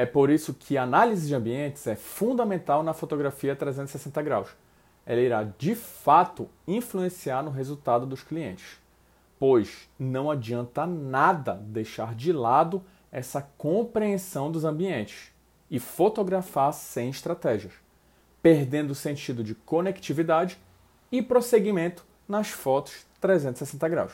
É por isso que a análise de ambientes é fundamental na fotografia 360 graus. Ela irá de fato influenciar no resultado dos clientes, pois não adianta nada deixar de lado essa compreensão dos ambientes e fotografar sem estratégias, perdendo o sentido de conectividade e prosseguimento nas fotos 360 graus.